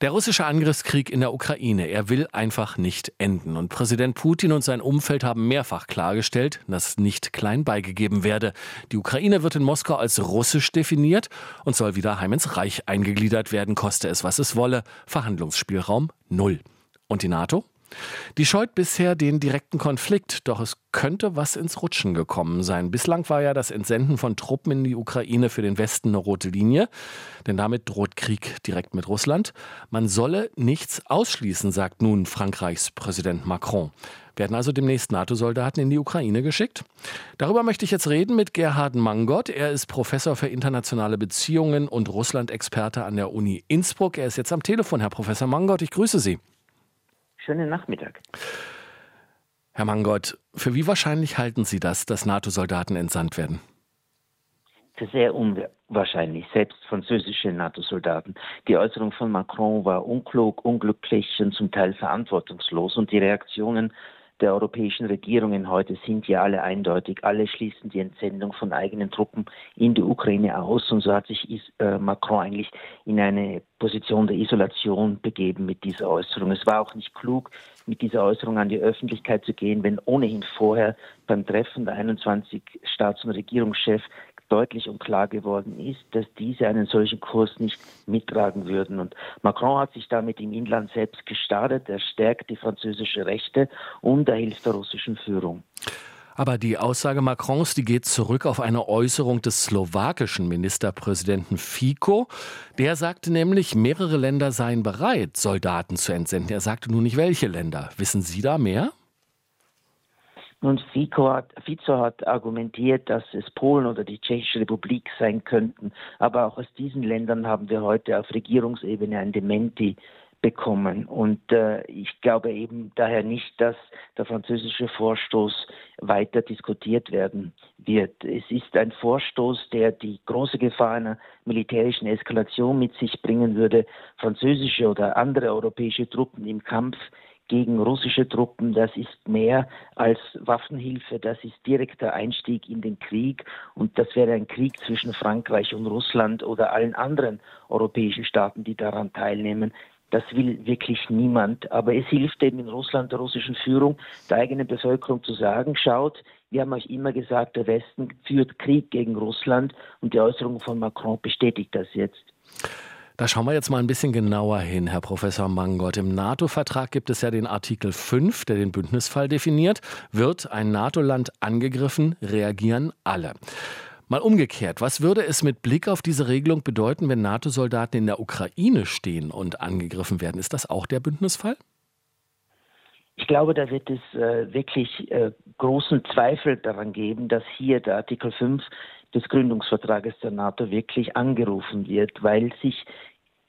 Der russische Angriffskrieg in der Ukraine, er will einfach nicht enden. Und Präsident Putin und sein Umfeld haben mehrfach klargestellt, dass nicht klein beigegeben werde. Die Ukraine wird in Moskau als russisch definiert und soll wieder heim ins Reich eingegliedert werden, koste es, was es wolle. Verhandlungsspielraum null. Und die NATO? Die scheut bisher den direkten Konflikt, doch es könnte was ins Rutschen gekommen sein. Bislang war ja das Entsenden von Truppen in die Ukraine für den Westen eine rote Linie, denn damit droht Krieg direkt mit Russland. Man solle nichts ausschließen, sagt nun Frankreichs Präsident Macron. Werden also demnächst NATO-Soldaten in die Ukraine geschickt? Darüber möchte ich jetzt reden mit Gerhard Mangott. Er ist Professor für internationale Beziehungen und Russland-Experte an der Uni Innsbruck. Er ist jetzt am Telefon. Herr Professor Mangott, ich grüße Sie schönen Nachmittag. Herr Mangott, für wie wahrscheinlich halten Sie das, dass NATO-Soldaten entsandt werden? Für sehr unwahrscheinlich, selbst französische NATO-Soldaten. Die Äußerung von Macron war unklug, unglücklich und zum Teil verantwortungslos und die Reaktionen der europäischen Regierungen heute sind ja alle eindeutig. Alle schließen die Entsendung von eigenen Truppen in die Ukraine aus. Und so hat sich äh, Macron eigentlich in eine Position der Isolation begeben mit dieser Äußerung. Es war auch nicht klug, mit dieser Äußerung an die Öffentlichkeit zu gehen, wenn ohnehin vorher beim Treffen der 21 Staats- und Regierungschefs deutlich und klar geworden ist, dass diese einen solchen Kurs nicht mittragen würden. Und Macron hat sich damit im Inland selbst gestartet. Er stärkt die französische Rechte und er hilft der russischen Führung. Aber die Aussage Macrons, die geht zurück auf eine Äußerung des slowakischen Ministerpräsidenten Fico. Der sagte nämlich, mehrere Länder seien bereit, Soldaten zu entsenden. Er sagte nur nicht, welche Länder. Wissen Sie da mehr? Nun, Fico hat, Fico hat argumentiert, dass es Polen oder die Tschechische Republik sein könnten. Aber auch aus diesen Ländern haben wir heute auf Regierungsebene ein Dementi bekommen. Und äh, ich glaube eben daher nicht, dass der französische Vorstoß weiter diskutiert werden wird. Es ist ein Vorstoß, der die große Gefahr einer militärischen Eskalation mit sich bringen würde, französische oder andere europäische Truppen im Kampf gegen russische Truppen, das ist mehr als Waffenhilfe, das ist direkter Einstieg in den Krieg und das wäre ein Krieg zwischen Frankreich und Russland oder allen anderen europäischen Staaten, die daran teilnehmen. Das will wirklich niemand. Aber es hilft eben in Russland der russischen Führung, der eigenen Bevölkerung zu sagen, schaut, wir haben euch immer gesagt, der Westen führt Krieg gegen Russland und die Äußerung von Macron bestätigt das jetzt. Da schauen wir jetzt mal ein bisschen genauer hin, Herr Professor Mangott. Im NATO-Vertrag gibt es ja den Artikel 5, der den Bündnisfall definiert. Wird ein NATO-Land angegriffen, reagieren alle. Mal umgekehrt, was würde es mit Blick auf diese Regelung bedeuten, wenn NATO-Soldaten in der Ukraine stehen und angegriffen werden? Ist das auch der Bündnisfall? Ich glaube, da wird es äh, wirklich äh, großen Zweifel daran geben, dass hier der Artikel 5 des Gründungsvertrages der NATO wirklich angerufen wird, weil sich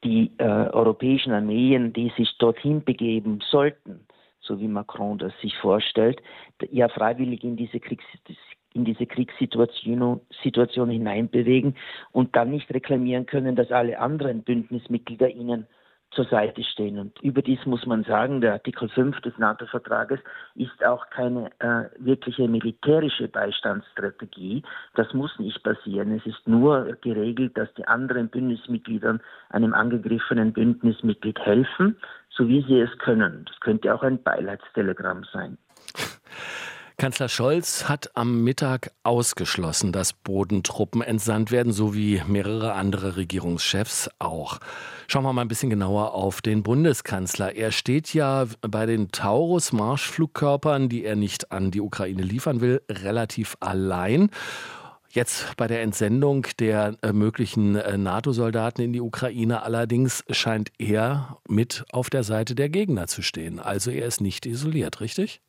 die äh, europäischen Armeen, die sich dorthin begeben sollten, so wie Macron das sich vorstellt, ja freiwillig in diese Kriegs in diese Kriegssituation Situation hineinbewegen und dann nicht reklamieren können, dass alle anderen Bündnismitglieder ihnen zur Seite stehen. Und überdies muss man sagen, der Artikel 5 des NATO-Vertrages ist auch keine äh, wirkliche militärische Beistandsstrategie. Das muss nicht passieren. Es ist nur geregelt, dass die anderen Bündnismitglieder einem angegriffenen Bündnismitglied helfen, so wie sie es können. Das könnte auch ein Beileidstelegramm sein. Kanzler Scholz hat am Mittag ausgeschlossen, dass Bodentruppen entsandt werden, so wie mehrere andere Regierungschefs auch. Schauen wir mal ein bisschen genauer auf den Bundeskanzler. Er steht ja bei den Taurus-Marschflugkörpern, die er nicht an die Ukraine liefern will, relativ allein. Jetzt bei der Entsendung der äh, möglichen äh, NATO-Soldaten in die Ukraine allerdings scheint er mit auf der Seite der Gegner zu stehen. Also er ist nicht isoliert, richtig?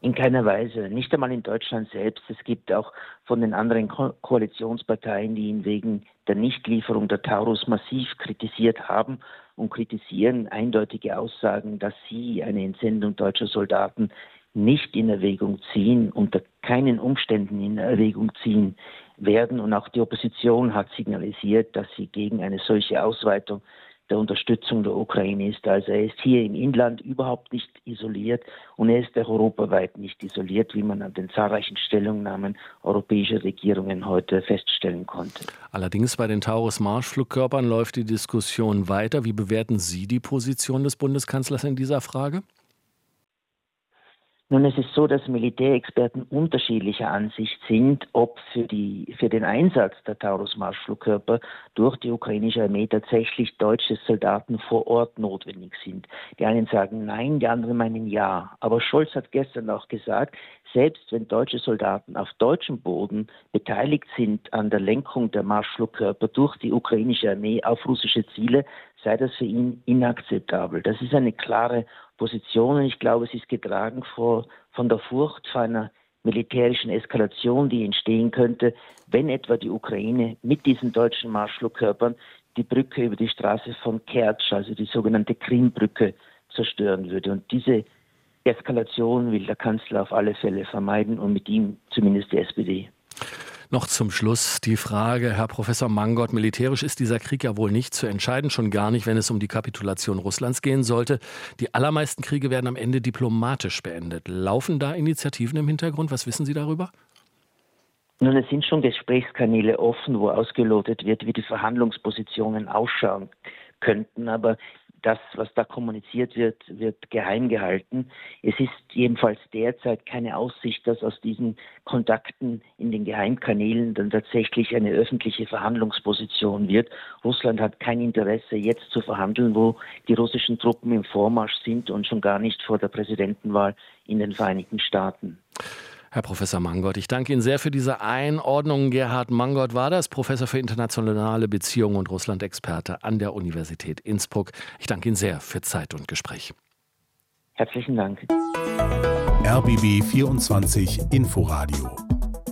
In keiner Weise, nicht einmal in Deutschland selbst. Es gibt auch von den anderen Ko Koalitionsparteien, die ihn wegen der Nichtlieferung der Taurus massiv kritisiert haben und kritisieren eindeutige Aussagen, dass sie eine Entsendung deutscher Soldaten nicht in Erwägung ziehen, unter keinen Umständen in Erwägung ziehen werden. Und auch die Opposition hat signalisiert, dass sie gegen eine solche Ausweitung der Unterstützung der Ukraine ist. Also er ist hier im Inland überhaupt nicht isoliert und er ist auch europaweit nicht isoliert, wie man an den zahlreichen Stellungnahmen europäischer Regierungen heute feststellen konnte. Allerdings bei den Taurus-Marschflugkörpern läuft die Diskussion weiter. Wie bewerten Sie die Position des Bundeskanzlers in dieser Frage? Nun, es ist so, dass Militärexperten unterschiedlicher Ansicht sind, ob für, die, für den Einsatz der Taurus-Marschflugkörper durch die ukrainische Armee tatsächlich deutsche Soldaten vor Ort notwendig sind. Die einen sagen nein, die anderen meinen ja. Aber Scholz hat gestern auch gesagt, selbst wenn deutsche Soldaten auf deutschem Boden beteiligt sind an der Lenkung der Marschflugkörper durch die ukrainische Armee auf russische Ziele, sei das für ihn inakzeptabel. Das ist eine klare Position und ich glaube, sie ist getragen vor, von der Furcht vor einer militärischen Eskalation, die entstehen könnte, wenn etwa die Ukraine mit diesen deutschen Marschflugkörpern die Brücke über die Straße von Kertsch, also die sogenannte Krimbrücke, zerstören würde. Und diese Eskalation will der Kanzler auf alle Fälle vermeiden und mit ihm zumindest die SPD. Noch zum Schluss die Frage, Herr Professor Mangott, militärisch ist dieser Krieg ja wohl nicht zu entscheiden, schon gar nicht, wenn es um die Kapitulation Russlands gehen sollte. Die allermeisten Kriege werden am Ende diplomatisch beendet. Laufen da Initiativen im Hintergrund? Was wissen Sie darüber? Nun, es sind schon Gesprächskanäle offen, wo ausgelotet wird, wie die Verhandlungspositionen ausschauen könnten. Aber das, was da kommuniziert wird, wird geheim gehalten. Es ist jedenfalls derzeit keine Aussicht, dass aus diesen Kontakten in den Geheimkanälen dann tatsächlich eine öffentliche Verhandlungsposition wird. Russland hat kein Interesse, jetzt zu verhandeln, wo die russischen Truppen im Vormarsch sind und schon gar nicht vor der Präsidentenwahl in den Vereinigten Staaten. Herr Professor Mangott, ich danke Ihnen sehr für diese Einordnung. Gerhard Mangott war das, Professor für internationale Beziehungen und Russland-Experte an der Universität Innsbruck. Ich danke Ihnen sehr für Zeit und Gespräch. Herzlichen Dank. RBB 24 Inforadio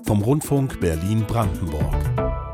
vom Rundfunk Berlin-Brandenburg.